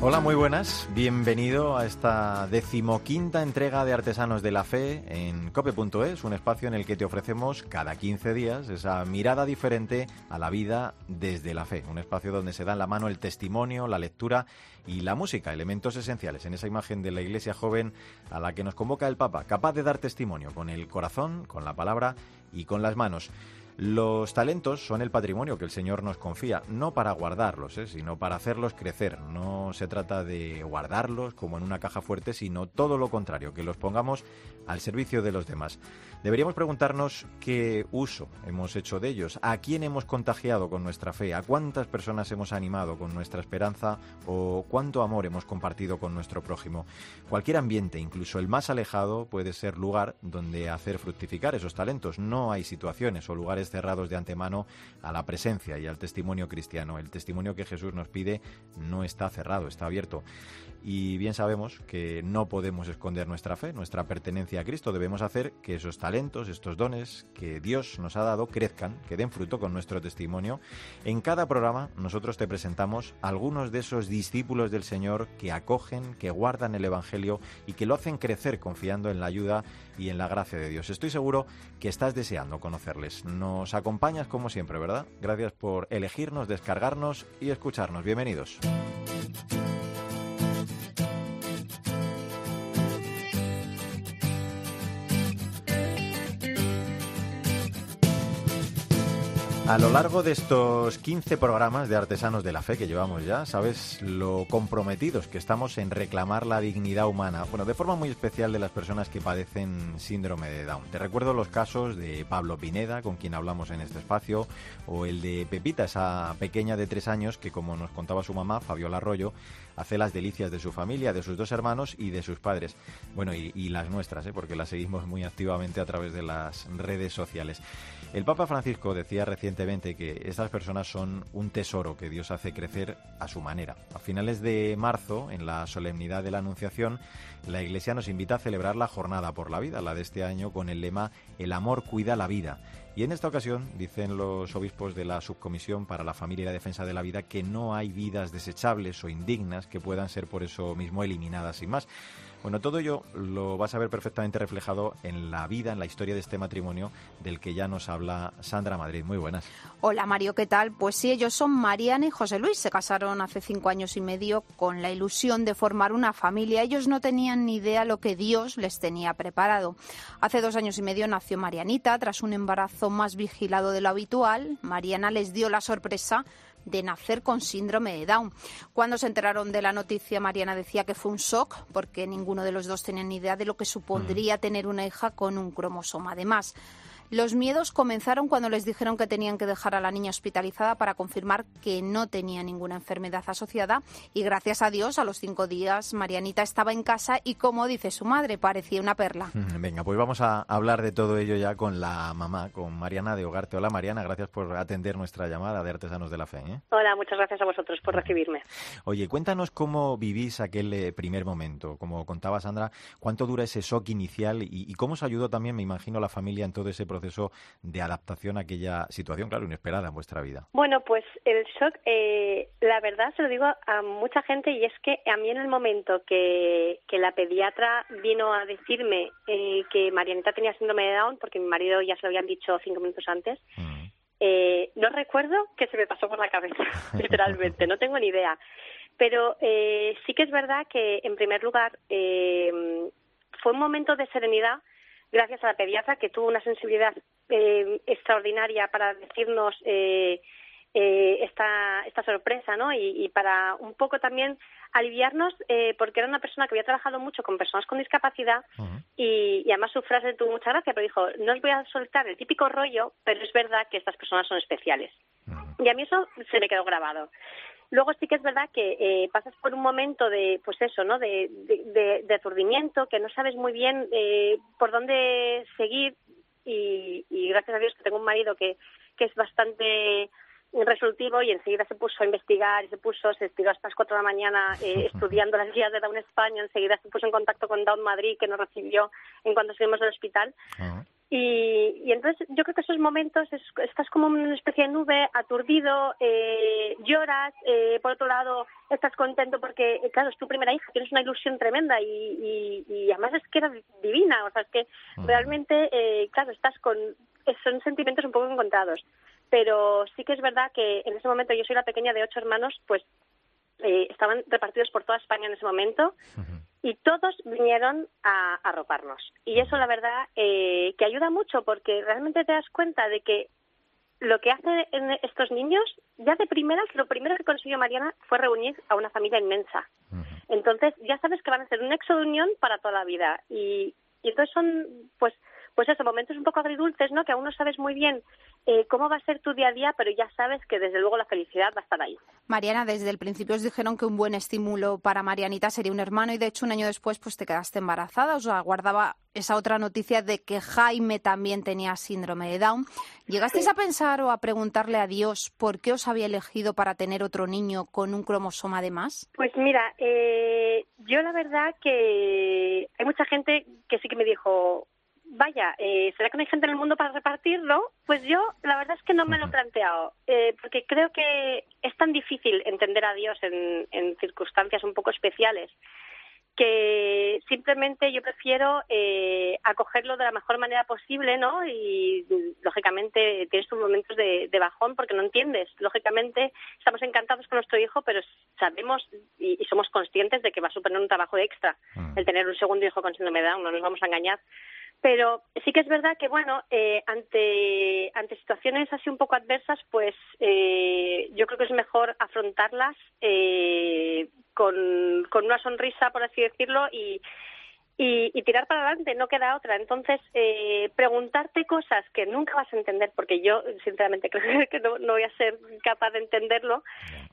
Hola, muy buenas. Bienvenido a esta decimoquinta entrega de Artesanos de la Fe en cope.es, un espacio en el que te ofrecemos cada 15 días esa mirada diferente a la vida desde la fe. Un espacio donde se da en la mano el testimonio, la lectura y la música, elementos esenciales en esa imagen de la iglesia joven a la que nos convoca el Papa, capaz de dar testimonio con el corazón, con la palabra y con las manos. Los talentos son el patrimonio que el Señor nos confía, no para guardarlos, ¿eh? sino para hacerlos crecer. No se trata de guardarlos como en una caja fuerte, sino todo lo contrario, que los pongamos al servicio de los demás. Deberíamos preguntarnos qué uso hemos hecho de ellos, a quién hemos contagiado con nuestra fe, a cuántas personas hemos animado con nuestra esperanza o cuánto amor hemos compartido con nuestro prójimo. Cualquier ambiente, incluso el más alejado, puede ser lugar donde hacer fructificar esos talentos. No hay situaciones o lugares cerrados de antemano a la presencia y al testimonio cristiano. El testimonio que Jesús nos pide no está cerrado, está abierto. Y bien sabemos que no podemos esconder nuestra fe, nuestra pertenencia a Cristo. Debemos hacer que esos talentos, estos dones que Dios nos ha dado crezcan, que den fruto con nuestro testimonio. En cada programa nosotros te presentamos algunos de esos discípulos del Señor que acogen, que guardan el Evangelio y que lo hacen crecer confiando en la ayuda y en la gracia de Dios. Estoy seguro que estás deseando conocerles. Nos acompañas como siempre, ¿verdad? Gracias por elegirnos, descargarnos y escucharnos. Bienvenidos. A lo largo de estos 15 programas de Artesanos de la Fe que llevamos ya, sabes lo comprometidos que estamos en reclamar la dignidad humana, bueno, de forma muy especial de las personas que padecen síndrome de Down. Te recuerdo los casos de Pablo Pineda, con quien hablamos en este espacio, o el de Pepita, esa pequeña de tres años que, como nos contaba su mamá, Fabiola Arroyo, hace las delicias de su familia, de sus dos hermanos y de sus padres. Bueno, y, las nuestras, ¿eh? porque las seguimos muy activamente a través de las redes sociales. El Papa Francisco decía recientemente que estas personas son un tesoro que Dios hace crecer a su manera. A finales de marzo, en la solemnidad de la Anunciación, la Iglesia nos invita a celebrar la Jornada por la Vida, la de este año, con el lema El amor cuida la vida. Y en esta ocasión dicen los obispos de la Subcomisión para la Familia y la Defensa de la Vida que no hay vidas desechables o indignas que puedan ser por eso mismo eliminadas sin más. Bueno, todo ello lo vas a ver perfectamente reflejado en la vida, en la historia de este matrimonio del que ya nos habla Sandra Madrid. Muy buenas. Hola Mario, ¿qué tal? Pues sí, ellos son Mariana y José Luis. Se casaron hace cinco años y medio con la ilusión de formar una familia. Ellos no tenían ni idea lo que Dios les tenía preparado. Hace dos años y medio nació Marianita tras un embarazo más vigilado de lo habitual. Mariana les dio la sorpresa de nacer con síndrome de Down. Cuando se enteraron de la noticia, Mariana decía que fue un shock porque ninguno de los dos tenía ni idea de lo que supondría tener una hija con un cromosoma. Además, los miedos comenzaron cuando les dijeron que tenían que dejar a la niña hospitalizada para confirmar que no tenía ninguna enfermedad asociada y gracias a Dios a los cinco días Marianita estaba en casa y como dice su madre parecía una perla. Venga, pues vamos a hablar de todo ello ya con la mamá, con Mariana de Hogarte. Hola Mariana, gracias por atender nuestra llamada de Artesanos de la Fe. ¿eh? Hola, muchas gracias a vosotros por recibirme. Oye, cuéntanos cómo vivís aquel eh, primer momento. Como contaba Sandra, ¿cuánto dura ese shock inicial y, y cómo os ayudó también, me imagino, la familia en todo ese proceso? Proceso de adaptación a aquella situación, claro, inesperada en vuestra vida? Bueno, pues el shock, eh, la verdad se lo digo a mucha gente y es que a mí en el momento que, que la pediatra vino a decirme eh, que Marianita tenía síndrome de Down, porque mi marido ya se lo habían dicho cinco minutos antes, mm. eh, no recuerdo qué se me pasó por la cabeza, literalmente, no tengo ni idea. Pero eh, sí que es verdad que, en primer lugar, eh, fue un momento de serenidad gracias a la pediatra que tuvo una sensibilidad eh, extraordinaria para decirnos eh, eh, esta, esta sorpresa, ¿no? Y, para un poco también aliviarnos, porque era una persona que había trabajado mucho con personas con discapacidad y, además su frase tuvo mucha gracia, pero dijo, no os voy a soltar el típico rollo, pero es verdad que estas personas son especiales. Y a mí eso se me quedó grabado. Luego sí que es verdad que eh, pasas por un momento de, pues eso, ¿no? De, de, aturdimiento, que no sabes muy bien eh, por dónde seguir y, gracias a Dios que tengo un marido que, que es bastante resolutivo y enseguida se puso a investigar y se puso, se estiró hasta las 4 de la mañana eh, estudiando las guías de Down España, enseguida se puso en contacto con Down Madrid que nos recibió en cuanto salimos del hospital. Ah. Y, y entonces yo creo que esos momentos es- estás como en una especie de nube, aturdido, eh, lloras, eh, por otro lado estás contento porque, eh, claro, es tu primera hija, tienes una ilusión tremenda y, y, y además es que divina, o sea, es que realmente, eh, claro, estás con, son sentimientos un poco encontrados. Pero sí que es verdad que en ese momento yo soy la pequeña de ocho hermanos, pues eh, estaban repartidos por toda España en ese momento y todos vinieron a arroparnos. Y eso, la verdad, eh, que ayuda mucho porque realmente te das cuenta de que lo que hacen estos niños, ya de primeras, lo primero que consiguió Mariana fue reunir a una familia inmensa. Entonces, ya sabes que van a ser un nexo de unión para toda la vida. Y, y entonces son, pues, pues eso, momentos un poco agridulces, ¿no? Que aún no sabes muy bien eh, cómo va a ser tu día a día, pero ya sabes que desde luego la felicidad va a estar ahí. Mariana, desde el principio os dijeron que un buen estímulo para Marianita sería un hermano y de hecho un año después pues te quedaste embarazada. Os aguardaba esa otra noticia de que Jaime también tenía síndrome de Down. ¿Llegasteis a pensar o a preguntarle a Dios por qué os había elegido para tener otro niño con un cromosoma de más? Pues mira, eh, yo la verdad que hay mucha gente que sí que me dijo, vaya, eh, ¿será que no hay gente en el mundo para repartirlo? Pues yo la verdad es que no me lo he planteado, eh, porque creo que es tan difícil entender a Dios en, en circunstancias un poco especiales que simplemente yo prefiero eh, acogerlo de la mejor manera posible, ¿no? Y lógicamente tienes tus momentos de, de bajón porque no entiendes. Lógicamente estamos encantados con nuestro hijo, pero sabemos y, y somos conscientes de que va a suponer un trabajo extra el tener un segundo hijo con síndrome de Down, no nos vamos a engañar. Pero sí que es verdad que, bueno, eh, ante, ante situaciones así un poco adversas, pues eh, yo creo que es mejor afrontarlas eh, con, con una sonrisa, por así decirlo, y, y, y tirar para adelante, no queda otra. Entonces, eh, preguntarte cosas que nunca vas a entender, porque yo, sinceramente, creo que no, no voy a ser capaz de entenderlo,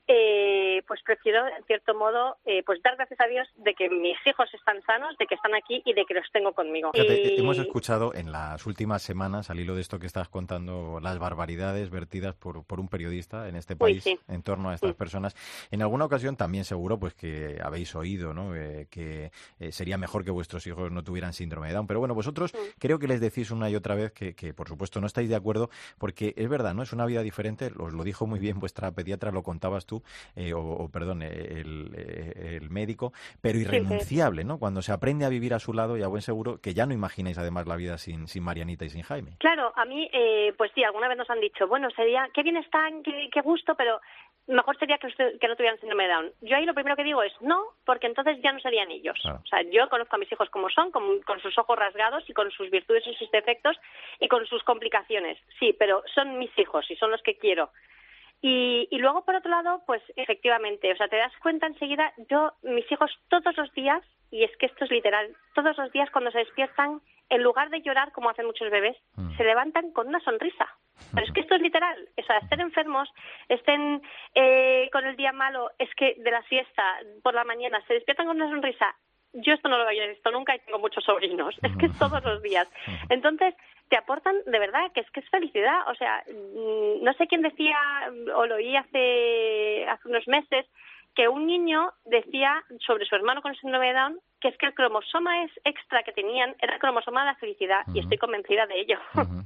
eh, pues prefiero, en cierto modo, eh, pues dar gracias a Dios de que mis hijos están sanos, de que están aquí y de que los tengo conmigo. Fíjate, Y- hemos escuchado en las últimas semanas, al hilo de esto que estás contando, las barbaridades vertidas por, por un periodista en este Uy, país sí. en torno a estas Sí. personas. En alguna ocasión también seguro pues que habéis oído ¿no? Eh, que eh, sería mejor que vuestros hijos no tuvieran síndrome de Down. Pero bueno, vosotros creo que les decís una y otra vez que, que, por supuesto no estáis de acuerdo porque es verdad, ¿no? Es una vida diferente, os lo dijo muy bien vuestra pediatra, lo contabas tú, eh, o, o, perdón, eh, el, eh, el médico, pero irrenunciable, ¿no? Cuando se aprende a vivir a su lado y a buen seguro, que ya no imagináis además la vida sin, sin Marianita y sin Jaime. Claro, a mí, eh, pues sí, alguna vez nos han dicho, bueno, sería, qué bien están, qué, qué gusto, pero mejor sería que, usted- que no tuvieran síndrome de Down. Yo ahí lo primero que digo es no, porque entonces ya no serían ellos. Claro. O sea, yo conozco a mis hijos como son, con, con sus ojos rasgados y con sus virtudes y sus defectos y con sus complicaciones. Sí, pero son mis hijos y son los que quiero. Y, y luego, por otro lado, pues efectivamente, o sea, te das cuenta enseguida, yo, mis hijos todos los días, y es que esto es literal, todos los días cuando se despiertan, en lugar de llorar como hacen muchos bebés, Mm. se levantan con una sonrisa. Pero es que esto es literal, o sea, estén enfermos, estén eh, con el día malo, es que de la siesta por la mañana se despiertan con una sonrisa. Yo esto no lo había visto nunca y tengo muchos sobrinos, es que es todos los días. Entonces, te aportan de verdad que es que es felicidad. O sea, mm, no sé quién decía, o lo oí hace, hace unos meses, que un niño decía sobre su hermano con síndrome de Down que es que el cromosoma es extra que tenían era el cromosoma de la felicidad y estoy convencida de ello.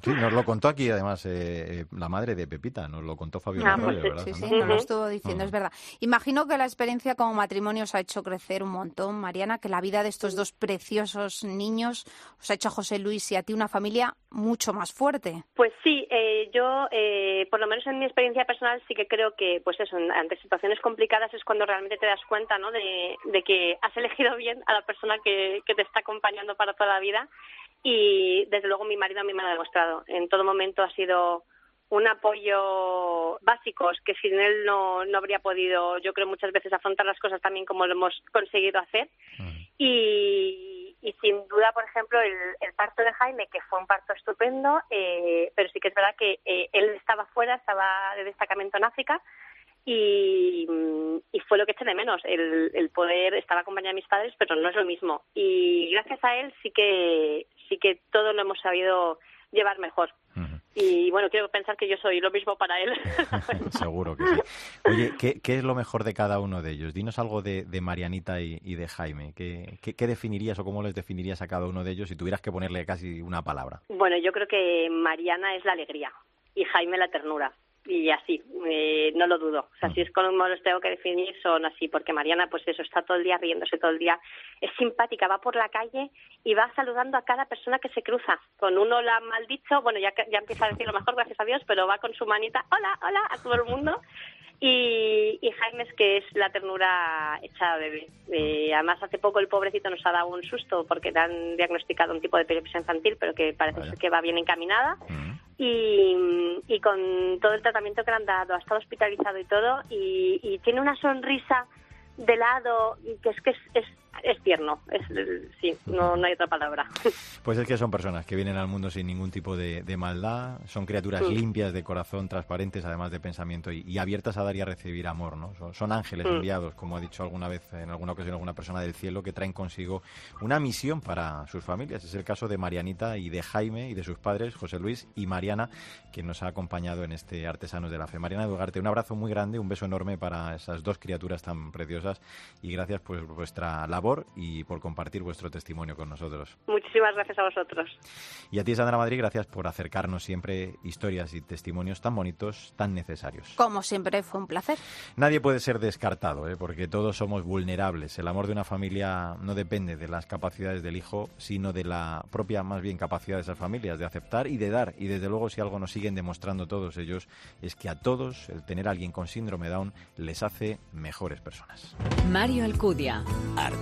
Sí, nos lo contó aquí además eh, eh, la madre de Pepita, nos lo contó Fabio Ah, Arroyo, pues ¿verdad? Sí, sí, nos lo estuvo diciendo, es verdad. Imagino que la experiencia como matrimonio os ha hecho crecer un montón, Mariana, que la vida de estos dos preciosos niños os ha hecho a José Luis y a ti una familia mucho más fuerte. Pues sí, eh, yo, eh, por lo menos en mi experiencia personal, sí que creo que, pues eso, ante situaciones complicadas es cuando realmente te das cuenta, ¿no? De, de que has elegido bien a la persona que, que te está acompañando para toda la vida. Y desde luego mi marido a mí me lo ha demostrado. En todo momento ha sido un apoyo básico que sin él no, no habría podido, yo creo, muchas veces afrontar las cosas también como lo hemos conseguido hacer. Y, y sin duda, por ejemplo, el, el parto de Jaime, que fue un parto estupendo, eh, pero sí que es verdad que eh, él estaba fuera, estaba de destacamento en África y, y fue lo que eché de menos, el, el poder estar acompañado de mis padres, pero no es lo mismo. Y gracias a él sí que sí que todo lo hemos sabido llevar mejor. Y bueno, quiero pensar que yo soy lo mismo para él. Seguro que sí. Oye, ¿qué, ¿qué, es lo mejor de cada uno de ellos? Dinos algo de, de Marianita y, y, de Jaime. ¿Qué, ¿Qué, ¿Qué, definirías o cómo les definirías a cada uno de ellos si tuvieras que ponerle casi una palabra? Bueno, yo creo que Mariana es la alegría y Jaime la ternura y así, eh, no lo dudo. O sea, si es como los tengo que definir, son así, porque Mariana, pues eso, está todo el día riéndose todo el día, es simpática, va por la calle y va saludando a cada persona que se cruza. Con uno la mal bueno, ya, ya empieza a decir lo mejor, gracias a Dios, pero va con su manita, hola, hola, a todo el mundo. Y, y Jaime es que es la ternura hecha bebé. Eh, además, hace poco el pobrecito nos ha dado un susto porque le han diagnosticado un tipo de epilepsia infantil, pero que parece ser que va bien encaminada. Uh -huh. y, y, con todo el tratamiento que le han dado, ha estado hospitalizado y todo, y, y tiene una sonrisa de lado que es que es, es es tierno, es, sí, no, no hay otra palabra. Pues es que son personas que vienen al mundo sin ningún tipo de, de maldad, son criaturas sí. limpias de corazón, transparentes, además de pensamiento, y, y, abiertas a dar y a recibir amor, ¿no? Son, son ángeles mm. enviados, como ha dicho alguna vez, en alguna ocasión, alguna persona del cielo, que traen consigo una misión para sus familias. Es el caso de Marianita y de Jaime y de sus padres, José Luis y Mariana, que nos ha acompañado en este Artesanos de la Fe. Mariana Dugarte, un abrazo muy grande, un beso enorme para esas dos criaturas tan preciosas, y gracias por vuestra labor y por compartir vuestro testimonio con nosotros. Muchísimas gracias a vosotros. Y a ti, Sandra Madrid, gracias por acercarnos siempre historias y testimonios tan bonitos, tan necesarios. Como siempre, fue un placer. Nadie puede ser descartado, ¿eh? porque todos somos vulnerables. El amor de una familia no depende de las capacidades del hijo, sino de la propia, más bien, capacidad de esas familias de aceptar y de dar. Y desde luego, si algo nos siguen demostrando todos ellos, es que a todos el tener a alguien con síndrome Down les hace mejores personas. Mario Alcudia.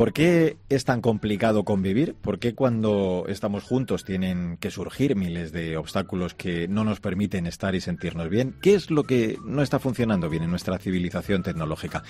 ¿Por qué es tan complicado convivir? ¿Por qué cuando estamos juntos tienen que surgir miles de obstáculos que no nos permiten estar y sentirnos bien? ¿Qué es lo que no está funcionando bien en nuestra civilización tecnológica?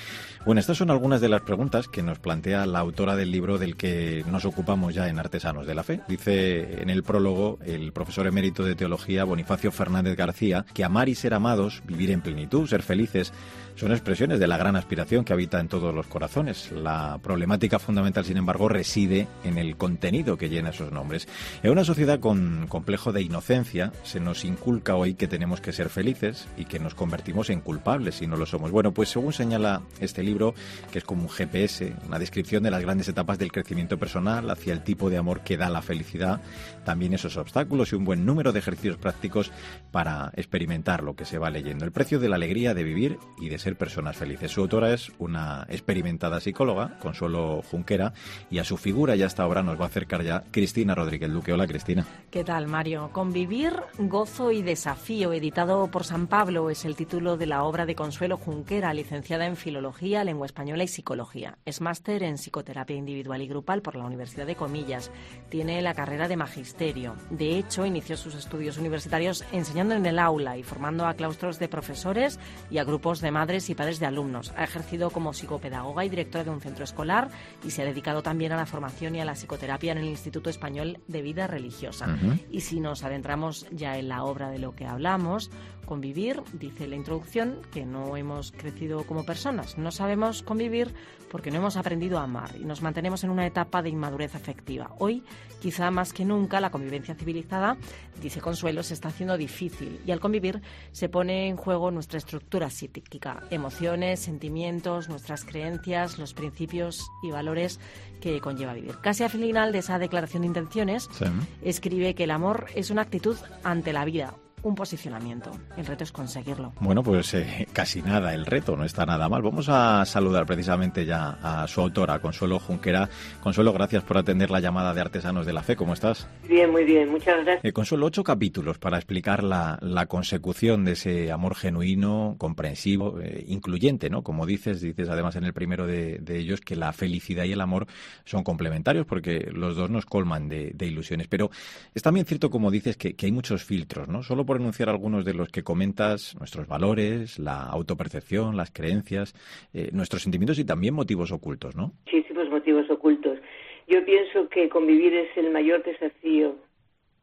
Bueno, estas son algunas de las preguntas que nos plantea la autora del libro del que nos ocupamos ya en Artesanos de la Fe. Dice en el prólogo el profesor emérito de teología Bonifacio Fernández García que amar y ser amados, vivir en plenitud, ser felices, son expresiones de la gran aspiración que habita en todos los corazones. La problemática fundamental, sin embargo, reside en el contenido que llena esos nombres. En una sociedad con complejo de inocencia se nos inculca hoy que tenemos que ser felices y que nos convertimos en culpables si no lo somos. Bueno, pues según señala este libro, que es como un GPS, una descripción de las grandes etapas del crecimiento personal hacia el tipo de amor que da la felicidad, también esos obstáculos y un buen número de ejercicios prácticos para experimentar lo que se va leyendo. El precio de la alegría de vivir y de ser personas felices. Su autora es una experimentada psicóloga, Consuelo Junquera, y a su figura y a esta obra nos va a acercar ya Cristina Rodríguez Duque. Hola, Cristina. ¿Qué tal, Mario? Convivir, gozo y desafío, editado por San Pablo, es el título de la obra de Consuelo Junquera, licenciada en Filología, Lengua Española y Psicología. Es máster en Psicoterapia Individual y Grupal por la Universidad de Comillas. Tiene la carrera de Magisterio. De hecho, inició sus estudios universitarios enseñando en el aula y formando a claustros de profesores y a grupos de madres y padres de alumnos. Ha ejercido como psicopedagoga y directora de un centro escolar y se ha dedicado también a la formación y a la psicoterapia en el Instituto Español de Vida Religiosa. Uh -huh. Y si nos adentramos ya en la obra de lo que hablamos, convivir, dice la introducción, que no hemos crecido como personas, no sabemos convivir porque no hemos aprendido a amar y nos mantenemos en una etapa de inmadurez afectiva. Hoy, quizá más que nunca, la convivencia civilizada, dice Consuelo, se está haciendo difícil y al convivir se pone en juego nuestra estructura psíquica, emociones, sentimientos, nuestras creencias, los principios y valores que conlleva vivir. Casi al final de esa declaración de intenciones, sí. escribe que el amor es una actitud ante la vida, un posicionamiento. El reto es conseguirlo. Bueno, pues eh, casi nada, el reto no está nada mal. Vamos a saludar precisamente ya a su autora, Consuelo Junquera. Consuelo, gracias por atender la llamada de Artesanos de la Fe. ¿Cómo estás? Bien, muy bien, muchas gracias. Eh, Consuelo, ocho capítulos para explicar la, la, consecución de ese amor genuino, comprensivo, eh, incluyente, ¿no? Como dices, dices además en el primero de, de, ellos que la felicidad y el amor son complementarios porque los dos nos colman de, de ilusiones. Pero es también cierto, como dices, que, que hay muchos filtros, ¿no? Solo por enunciar algunos de los que comentas, nuestros valores, la autopercepción, las creencias, eh, nuestros sentimientos y también motivos ocultos, ¿no? Muchísimos motivos ocultos. Yo pienso que convivir es el mayor desafío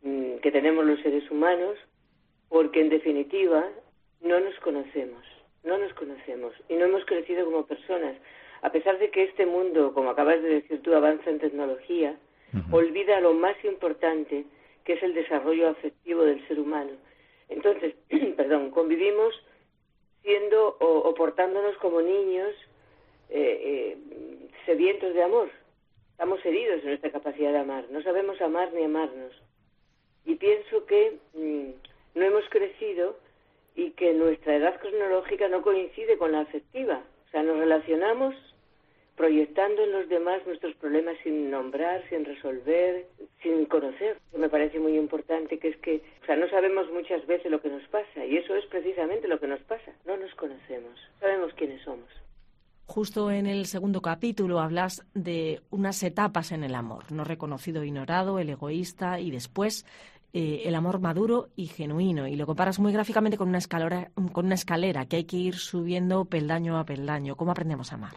mm, que tenemos los seres humanos, porque en definitiva no nos conocemos, no nos conocemos y no hemos crecido como personas. A pesar de que este mundo, como acabas de decir tú, avanza en tecnología, olvida lo más importante, que es el desarrollo afectivo del ser humano. Entonces, perdón, convivimos siendo o, portándonos como niños eh, eh, sedientos de amor. Estamos heridos en nuestra capacidad de amar. No sabemos amar ni amarnos. Y pienso que mm, no hemos crecido y que nuestra edad cronológica no coincide con la afectiva. O sea, nos relacionamos proyectando en los demás nuestros problemas sin nombrar, sin resolver, sin conocer. Me parece muy importante que es que, o sea, no sabemos muchas veces lo que nos pasa y eso es precisamente lo que nos pasa. No nos conocemos, sabemos quiénes somos. Justo en el segundo capítulo hablas de unas etapas en el amor, no reconocido, ignorado, el egoísta y después eh, el amor maduro y genuino. Y lo comparas muy gráficamente con una, escalera, con una escalera que hay que ir subiendo peldaño a peldaño. ¿Cómo aprendemos a amar?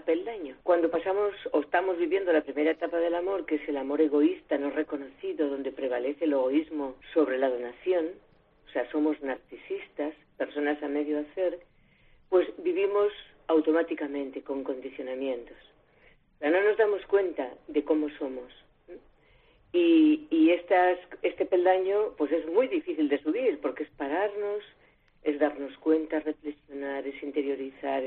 Peldaño. Cuando pasamos o estamos viviendo la primera etapa del amor, que es el amor egoísta, no reconocido, donde prevalece el egoísmo sobre la donación, o sea, somos narcisistas, personas a medio hacer, pues vivimos automáticamente con condicionamientos. O no nos damos cuenta de cómo somos. Y, y estas, este peldaño pues es muy difícil de subir porque es pararnos, es darnos cuenta, reflexionar, es interiorizar,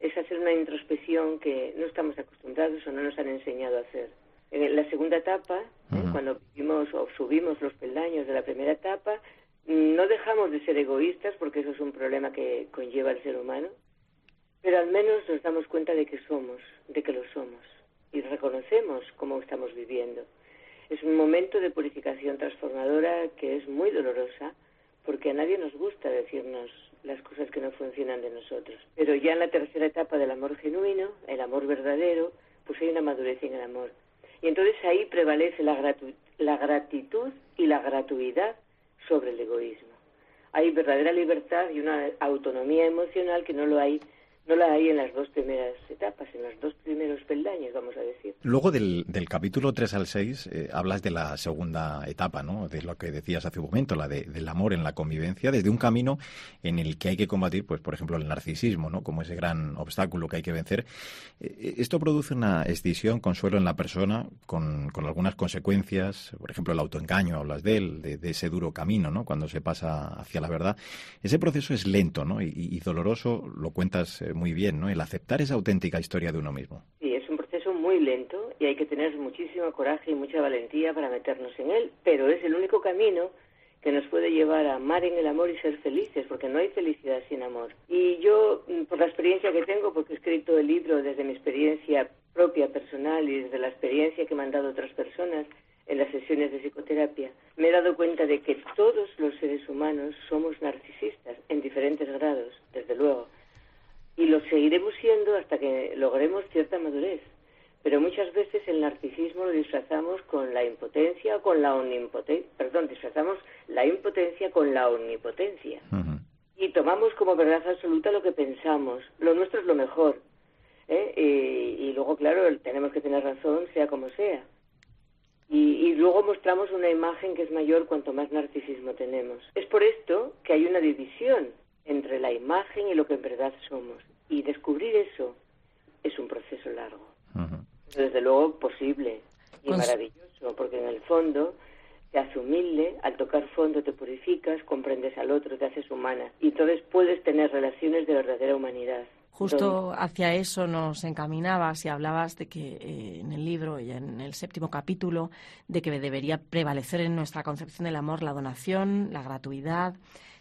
es hacer una introspección que no estamos acostumbrados o no nos han enseñado a hacer. En la segunda etapa, ¿eh? cuando vivimos o subimos los peldaños de la primera etapa, no dejamos de ser egoístas porque eso es un problema que conlleva el ser humano, pero al menos nos damos cuenta de que somos, de que lo somos y reconocemos cómo estamos viviendo. Es un momento de purificación transformadora que es muy dolorosa porque a nadie nos gusta decirnos las cosas que no funcionan de nosotros. Pero ya en la tercera etapa del amor genuino, el amor verdadero, pues hay una madurez en el amor. Y entonces ahí prevalece la, la gratitud y la gratuidad sobre el egoísmo. Hay verdadera libertad y una autonomía emocional que no lo hay no la hay en las dos primeras etapas, en los dos primeros peldaños, vamos a decir. Luego del, del capítulo 3 al 6 eh, hablas de la segunda etapa, ¿no? De lo que decías hace un momento, la de, del amor en la convivencia, desde un camino en el que hay que combatir, pues, por ejemplo, el narcisismo, ¿no? Como ese gran obstáculo que hay que vencer. Eh, eh, esto produce una escisión, consuelo en la persona, con, con, algunas consecuencias, por ejemplo, el autoengaño, hablas de él, de, ese duro camino, ¿no? Cuando se pasa hacia la verdad. Ese proceso es lento, ¿no? Y, y doloroso, lo cuentas muy bien, ¿no? El aceptar esa auténtica historia de uno mismo. Sí, es un proceso muy lento y hay que tener muchísimo coraje y mucha valentía para meternos en él, pero es el único camino que nos puede llevar a amar en el amor y ser felices, porque no hay felicidad sin amor. Y yo, mm, por la experiencia que tengo, porque he escrito el libro desde mi experiencia propia, personal y desde la experiencia que me han dado otras personas en las sesiones de psicoterapia, me he dado cuenta de que todos los seres humanos somos narcisistas en diferentes grados, desde luego y lo seguiremos siendo hasta que logremos cierta madurez. Pero muchas veces el narcisismo lo disfrazamos con la impotencia o con la omnipotencia, perdón, disfrazamos la impotencia con la omnipotencia. Y tomamos como verdad absoluta lo que pensamos. Lo nuestro es lo mejor. ¿eh? Y, luego, claro, tenemos que tener razón, sea como sea. Y, y, luego mostramos una imagen que es mayor cuanto más narcisismo tenemos. Es por esto que hay una división entre la imagen y lo que en verdad somos. Y descubrir eso es un proceso largo. Desde luego posible y maravilloso, porque en el fondo te hace humilde, al tocar fondo te purificas, comprendes al otro, te haces humana. Y entonces puedes tener relaciones de verdadera humanidad. Justo hacia eso nos encaminabas y hablabas de que eh, en el libro y en el séptimo capítulo de que debería prevalecer en nuestra concepción del amor la donación, la gratuidad,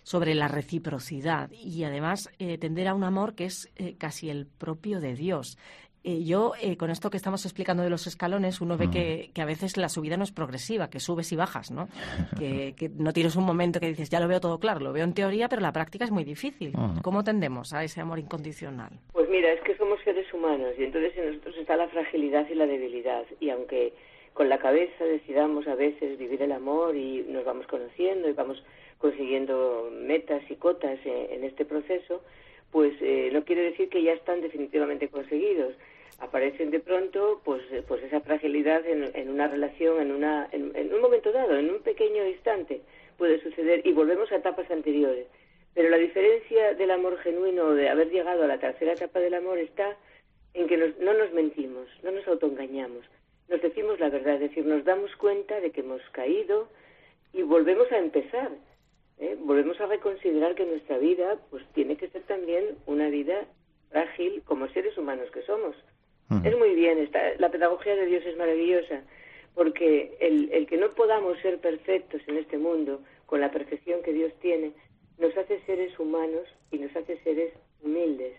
sobre la reciprocidad y además eh, tender a un amor que es eh, casi el propio de Dios. Eh, yo, con esto que estamos explicando de los escalones, uno ve que, a veces la subida no es progresiva, que subes y bajas, ¿no? que, no tienes un momento que dices, ya lo veo todo claro, lo veo en teoría, pero la práctica es muy difícil. ¿Cómo tendemos a ese amor incondicional? Pues mira, es que somos seres humanos y entonces en nosotros está la fragilidad y la debilidad. Y aunque con la cabeza decidamos a veces vivir el amor y nos vamos conociendo y vamos consiguiendo metas y cotas en, este proceso, pues eh, no quiere decir que ya están definitivamente conseguidos. aparecen de pronto pues pues esa fragilidad en, una relación en una en, un momento dado en un pequeño instante puede suceder y volvemos a etapas anteriores pero la diferencia del amor genuino de haber llegado a la tercera etapa del amor está en que no nos mentimos no nos autoengañamos nos decimos la verdad es decir nos damos cuenta de que hemos caído y volvemos a empezar ¿eh? volvemos a reconsiderar que nuestra vida pues tiene que ser también una vida frágil como seres humanos que somos es muy bien, está, la pedagogía de Dios es maravillosa, porque el, el que no podamos ser perfectos en este mundo con la perfección que Dios tiene, nos hace seres humanos y nos hace seres humildes.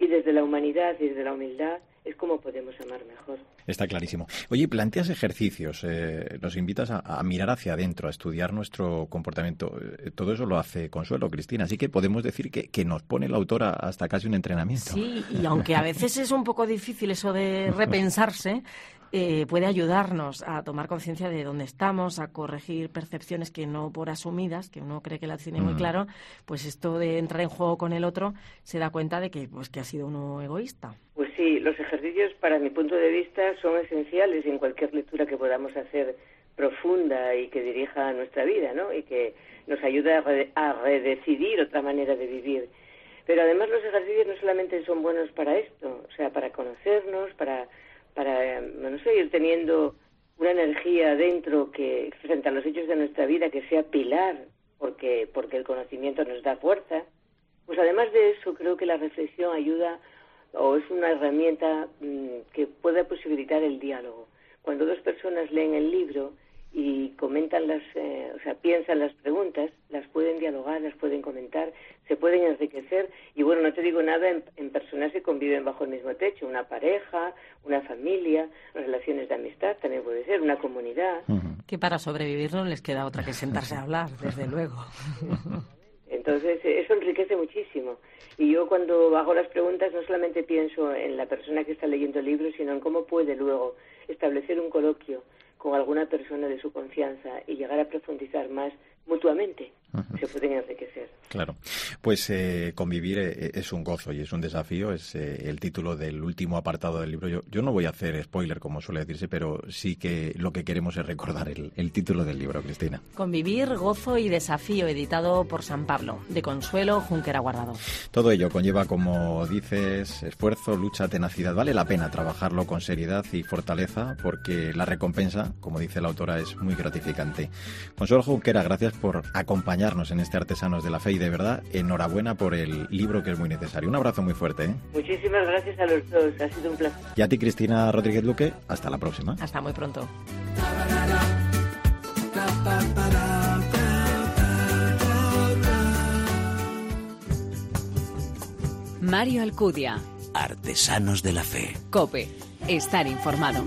Y desde la humanidad y desde la humildad es como podemos amar mejor. Está clarísimo. Oye, planteas ejercicios, eh, nos invitas a, mirar hacia adentro, a estudiar nuestro comportamiento. Eh, todo eso lo hace Consuelo, Cristina, así que podemos decir que, que, nos pone la autora hasta casi un entrenamiento. Sí, y aunque a veces es un poco difícil eso de repensarse, eh, puede ayudarnos a tomar conciencia de dónde estamos, a corregir percepciones que no por asumidas, que uno cree que la tiene muy mm. claro, pues esto de entrar en juego con el otro se da cuenta de que, pues, que ha sido uno egoísta. Pues los ejercicios, para mi punto de vista, son esenciales en cualquier lectura que podamos hacer profunda y que dirija nuestra vida, ¿no? Y que nos ayude a, a redecidir otra manera de vivir. Pero además los ejercicios no solamente son buenos para esto, o sea, para conocernos, para para, no sé, ir teniendo una energía dentro que frente a los hechos de nuestra vida que sea pilar, porque, porque el conocimiento nos da fuerza. Pues además de eso, creo que la reflexión ayuda o es una herramienta mm, que puede posibilitar el diálogo. Cuando dos personas leen el libro, y comentan las, eh, o sea, piensan las preguntas, las pueden dialogar, las pueden comentar, se pueden enriquecer y bueno, no te digo nada en, personas que conviven bajo el mismo techo, una pareja, una familia, relaciones de amistad también puede ser, una comunidad. Que para sobrevivir no les queda otra que sentarse a hablar, desde luego. Entonces, eso enriquece muchísimo. Y yo cuando hago las preguntas no solamente pienso en la persona que está leyendo el libro, sino en cómo puede luego establecer un coloquio con alguna persona de su confianza y llegar a profundizar más mutuamente se pueden enriquecer. Claro, pues eh, convivir eh, es un gozo y es un desafío, es eh, el título del último apartado del libro. Yo, yo, no voy a hacer spoiler, como suele decirse, pero sí que lo que queremos es recordar el, el, título del libro, Cristina. Convivir, gozo y desafío, editado por San Pablo, de Consuelo Junquera Guardado. Todo ello conlleva, como dices, esfuerzo, lucha, tenacidad. Vale la pena trabajarlo con seriedad y fortaleza porque la recompensa, como dice la autora, es muy gratificante. Consuelo Junquera, gracias por acompañarnos en este Artesanos de la Fe y de verdad, enhorabuena por el libro que es muy necesario. Un abrazo muy fuerte. ¿eh? Muchísimas gracias a los dos, ha sido un placer. Y a ti, Cristina Rodríguez Luque, hasta la próxima. Hasta muy pronto. Mario Alcudia. Artesanos de la Fe. Cope. Estar informado.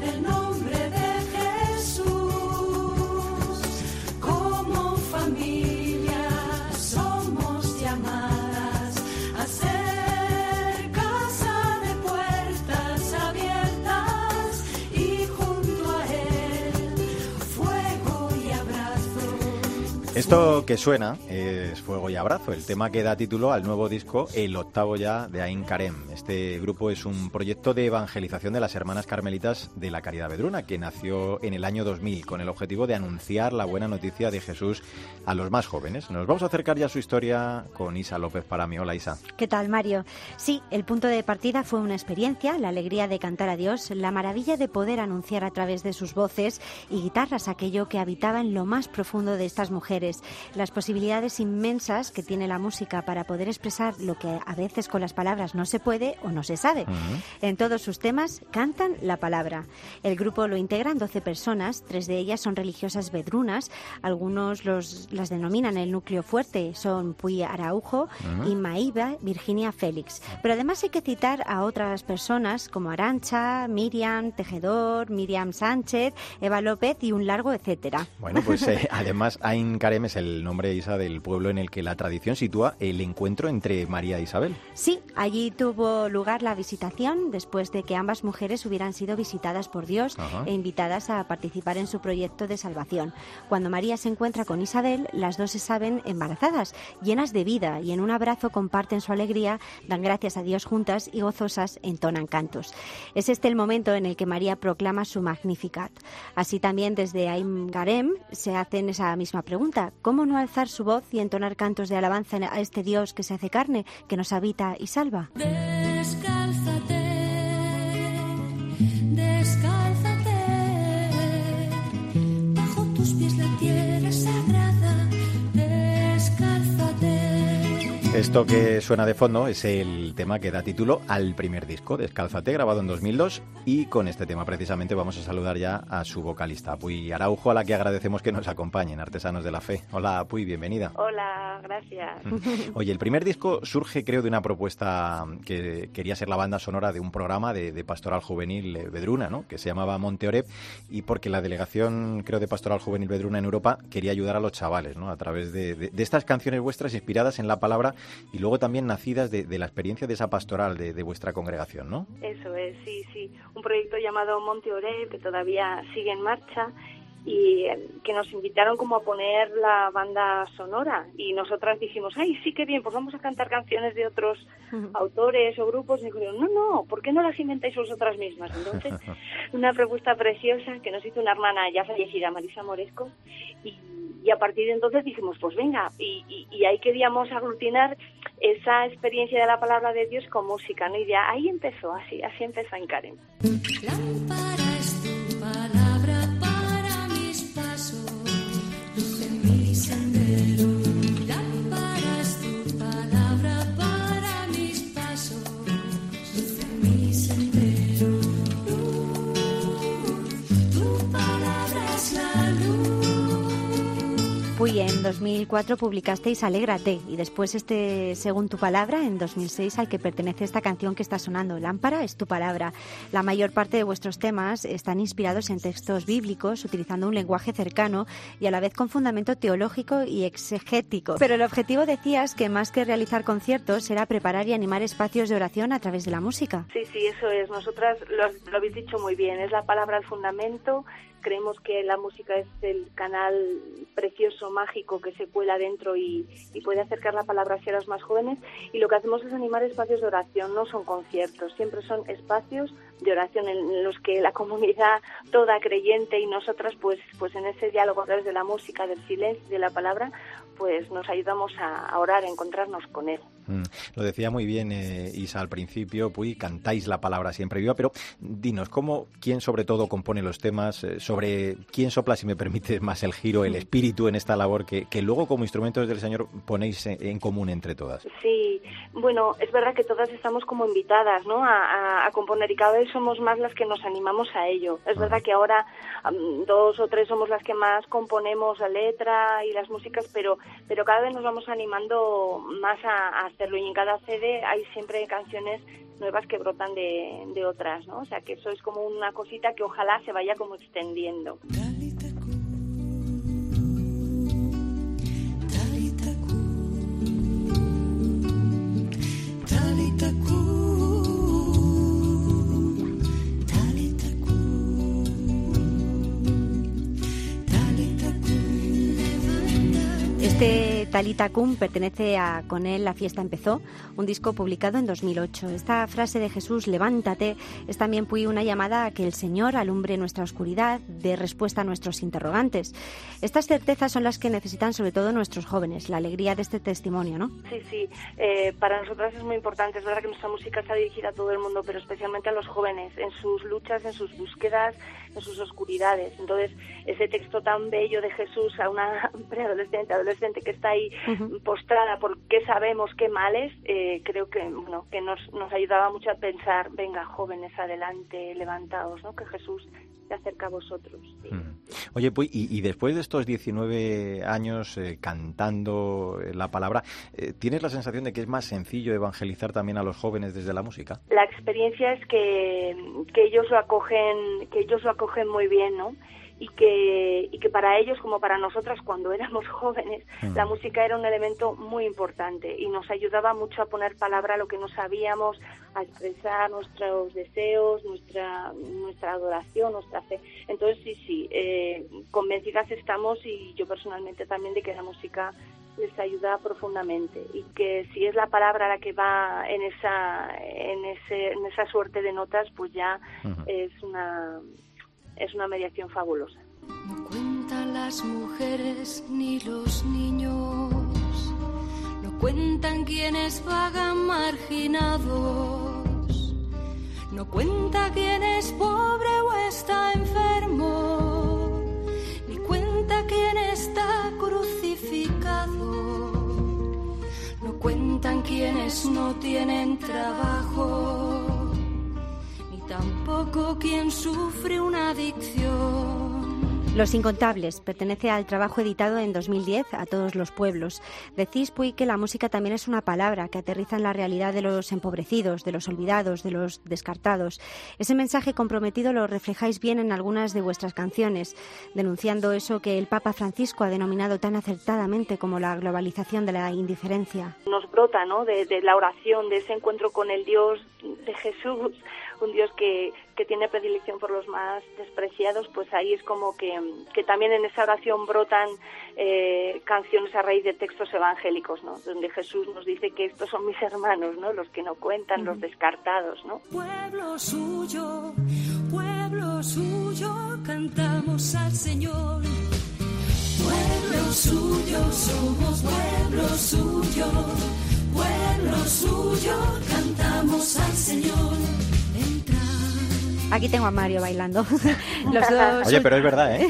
Esto que suena es Fuego y Abrazo, el tema que da título al nuevo disco, el octavo ya de Ain Karem. Este grupo es un proyecto de evangelización de las hermanas carmelitas de la Caridad Vedruna, que nació en el año 2000 con el objetivo de anunciar la buena noticia de Jesús a los más jóvenes. Nos vamos a acercar ya a su historia con Isa López para mí. Hola Isa. ¿Qué tal Mario? Sí, el punto de partida fue una experiencia, la alegría de cantar a Dios, la maravilla de poder anunciar a través de sus voces y guitarras aquello que habitaba en lo más profundo de estas mujeres las posibilidades inmensas que tiene la música para poder expresar lo que a veces con las palabras no se puede o no se sabe. En todos sus temas cantan la palabra. El grupo lo integran 12 personas, tres de ellas son religiosas vedrunas, algunos los, las denominan el núcleo fuerte, son Puy Araujo y Maíba Virginia Félix. Pero además hay que citar a otras personas como Arancha, Miriam Tejedor, Miriam Sánchez, Eva López y un largo etcétera. Bueno, pues eh, además hay Garem es el nombre, Isa, del pueblo en el que la tradición sitúa el encuentro entre María e Isabel. Sí, allí tuvo lugar la visitación después de que ambas mujeres hubieran sido visitadas por Dios e invitadas a participar en su proyecto de salvación. Cuando María se encuentra con Isabel, las dos se saben embarazadas, llenas de vida y en un abrazo comparten su alegría, dan gracias a Dios juntas y gozosas entonan cantos. Es este el momento en el que María proclama su Magnificat. Así también desde Aim Garem se hacen esa misma pregunta. ¿Cómo no alzar su voz y entonar cantos de alabanza a este Dios que se hace carne, que nos habita y salva? Esto que suena de fondo es el tema que da título al primer disco, Descálzate, grabado en 2002. Y con este tema precisamente vamos a saludar ya a su vocalista, Puy Araujo, a la que agradecemos que nos acompañen, Artesanos de la Fe. Hola, Puy, bienvenida. Hola, gracias. Oye, el primer disco surge, creo, de una propuesta que quería ser la banda sonora de un programa de, pastoral juvenil Bedruna, ¿no? que se llamaba Monteorep, y porque la delegación, creo, de pastoral juvenil Bedruna en Europa quería ayudar a los chavales, ¿no? a través de, de estas canciones vuestras inspiradas en la palabra y luego también nacidas de, la experiencia de esa pastoral de, vuestra congregación, ¿no? Eso es, sí, sí. Un proyecto llamado Monte Ore, que todavía sigue en marcha y eh, que nos invitaron como a poner la banda sonora y nosotras dijimos, ay, sí, qué bien, pues vamos a cantar canciones de otros autores o grupos y dijeron, no, no, ¿por qué no las inventáis vosotras mismas? Entonces, una propuesta preciosa que nos hizo una hermana ya fallecida, Marisa Moresco, y, a partir de entonces dijimos, pues venga, y, y, ahí queríamos aglutinar esa experiencia de la palabra de Dios con música, ¿no? Y ya ahí empezó, así, así empezó en Karen. Uy, en 2004 publicasteis Alégrate y después este Según tu palabra en 2006 al que pertenece esta canción que está sonando, Lámpara es tu palabra. La mayor parte de vuestros temas están inspirados en textos bíblicos utilizando un lenguaje cercano y a la vez con fundamento teológico y exegético. Pero el objetivo decías que más que realizar conciertos era preparar y animar espacios de oración a través de la música. Sí, sí, eso es. Nosotras lo, lo habéis dicho muy bien. Es la palabra el fundamento creemos que la música es el canal precioso, mágico que se cuela dentro y, puede acercar la palabra hacia los más jóvenes. Y lo que hacemos es animar espacios de oración, no son conciertos, siempre son espacios de oración en los que la comunidad toda creyente y nosotras, pues, pues en ese diálogo a través de la música, del silencio, de la palabra, pues nos ayudamos a, orar, a encontrarnos con Él. Mm, lo decía muy bien eh, Isa al principio, pues cantáis la palabra siempre viva, pero dinos, ¿cómo, quién sobre todo compone los temas? Eh, sobre quién sopla, si me permite más el giro, el espíritu en esta labor que, que luego como instrumentos del Señor ponéis en, común entre todas. Sí, bueno, es verdad que todas estamos como invitadas ¿no? a, componer y cada vez somos más las que nos animamos a ello. Es verdad que ahora dos o tres somos las que más componemos la letra y las músicas, pero, pero cada vez nos vamos animando más a, hacerlo y en cada CD hay siempre canciones nuevas que brotan de, de otras, ¿no? O sea que eso es como una cosita que ojalá se vaya como extendiendo. Talita Cum pertenece a Con él la fiesta empezó, un disco publicado en 2008. Esta frase de Jesús, levántate, es también una llamada a que el Señor alumbre nuestra oscuridad, dé respuesta a nuestros interrogantes. Estas certezas son las que necesitan sobre todo nuestros jóvenes, la alegría de este testimonio, ¿no? Sí, sí, eh, para nosotras es muy importante. Es verdad que nuestra música está dirigida a todo el mundo, pero especialmente a los jóvenes, en sus luchas, en sus búsquedas, en sus oscuridades. Entonces, ese texto tan bello de Jesús a una preadolescente, adolescente, que está ahí postrada por qué sabemos, qué males, eh, creo que, bueno, que nos, nos ayudaba mucho a pensar, venga, jóvenes, adelante, levantaos, ¿no? que Jesús se acerca a vosotros. Oye, pues, y, después de estos 19 años eh, cantando eh, la palabra, ¿tienes la sensación de que es más sencillo evangelizar también a los jóvenes desde la música? La experiencia es que, que ellos lo acogen, que ellos lo acogen muy bien, ¿no? Y que, y que para ellos como para nosotras cuando éramos jóvenes Mm. la música era un elemento muy importante y nos ayudaba mucho a poner palabra a lo que no sabíamos, a expresar nuestros deseos, nuestra, nuestra adoración, nuestra fe. Entonces sí, sí, eh, convencidas estamos y yo personalmente también de que la música les ayuda profundamente y que si es la palabra la que va en esa en ese en esa suerte de notas pues ya es una es una mediación fabulosa. No cuentan las mujeres ni los niños, no cuentan quienes vagan marginados, no cuenta quién es pobre o está enfermo, ni cuenta quién está crucificado, no cuentan quienes no tienen trabajo, tampoco quien sufre una adicción. Los Incontables pertenece al trabajo editado en 2010 a todos los pueblos. Decís, Puy, que la música también es una palabra que aterriza en la realidad de los empobrecidos, de los olvidados, de los descartados. Ese mensaje comprometido lo reflejáis bien en algunas de vuestras canciones, denunciando eso que el Papa Francisco ha denominado tan acertadamente como la globalización de la indiferencia. nos brota ¿no? de, de la oración de ese encuentro con el Dios de Jesús un Dios que, que tiene predilección por los más despreciados pues ahí es como que, que también en esa oración brotan eh, canciones a raíz de textos evangélicos ¿no? donde Jesús nos dice que estos son mis hermanos ¿no? los que no cuentan los descartados ¿no? Pueblo suyo, pueblo suyo, cantamos al Señor. Pueblo suyo, somos pueblo suyo, pueblo suyo, cantamos al Señor. Aquí tengo a Mario bailando. Los dos Oye, pero es verdad, ¿eh?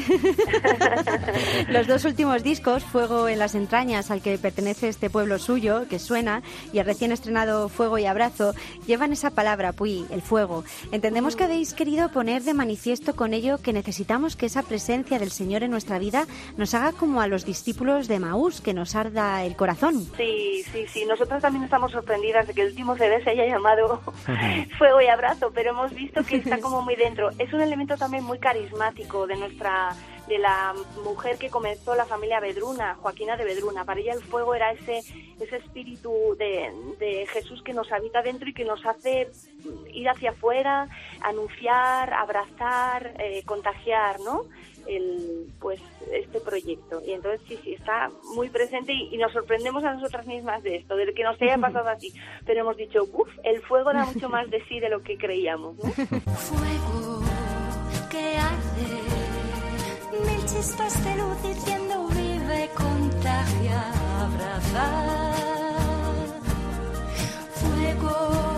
Los dos últimos discos, Fuego en las entrañas, al que pertenece este pueblo suyo, que suena, y el recién estrenado Fuego y Abrazo, llevan esa palabra, Puy, el fuego. Entendemos que habéis querido poner de manifiesto con ello que necesitamos que esa presencia del Señor en nuestra vida nos haga como a los discípulos de Maús, que nos arda el corazón. Sí, sí, sí. Nosotras también estamos sorprendidas de que el último CD se haya llamado Fuego y Abrazo, pero hemos visto que está como muy dentro. Es un elemento también muy carismático de nuestra de la mujer que comenzó la familia Bedruna, Joaquina de Bedruna. Para ella el fuego era ese ese espíritu de, de Jesús que nos habita dentro y que nos hace ir hacia afuera, anunciar, abrazar, eh, contagiar, ¿no? El pues este proyecto y entonces sí sí está muy presente y, y nos sorprendemos a nosotras mismas de esto de que nos haya pasado así pero hemos dicho uff el fuego da mucho más de sí de lo que creíamos ¿no? Fuego que arde, mil chispas de luz diciendo vive, contagia, abraza. Fuego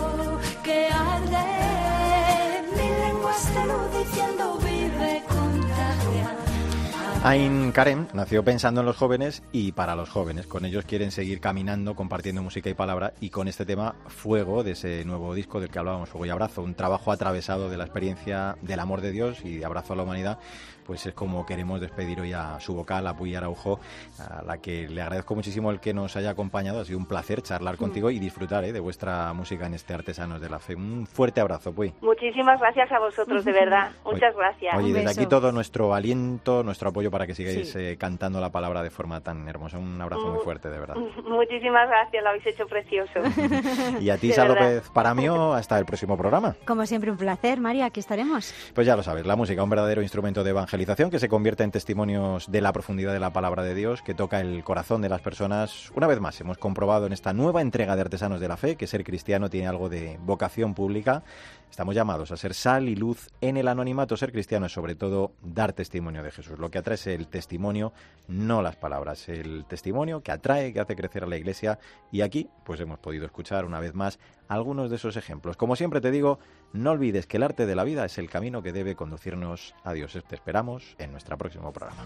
Ain Karen nació pensando en los jóvenes y para los jóvenes. Con ellos quieren seguir caminando, compartiendo música y palabra y con este tema Fuego, de ese nuevo disco del que hablábamos, Fuego y Abrazo, un trabajo atravesado de la experiencia del amor de Dios y de abrazo a la humanidad, pues es como queremos despedir hoy a su vocal, a Puy Araujo, a la que le agradezco muchísimo el que nos haya acompañado. Ha sido un placer charlar contigo y disfrutar ¿eh? de vuestra música en este Artesanos de la Fe. Un fuerte abrazo, Puy. muchísimas gracias a vosotros de verdad muchas gracias Oye, desde aquí todo nuestro aliento, nuestro apoyo para que sigáis Sí. eh, cantando la palabra de forma tan hermosa. Un abrazo muy fuerte, de verdad. muchísimas gracias lo habéis hecho precioso Y a ti, De Sa verdad. López Paramio, hasta el próximo programa. Como siempre, un placer, Mario, aquí estaremos. Pues ya lo sabes, la música, un verdadero instrumento de que se convierte en testimonios de la profundidad de la palabra de Dios, que toca el corazón de las personas. Una vez más, hemos comprobado en esta nueva entrega de Artesanos de la Fe que ser cristiano tiene algo de vocación pública. Estamos llamados a ser sal y luz en el anonimato. Ser cristiano es sobre todo dar testimonio de Jesús. Lo que atrae es el testimonio, no las palabras. El testimonio que atrae, que hace crecer a la iglesia. Y aquí, pues hemos podido escuchar una vez más algunos de esos ejemplos. Como siempre te digo, no olvides que el arte de la vida es el camino que debe conducirnos a Dios. Te esperamos en nuestro próximo programa.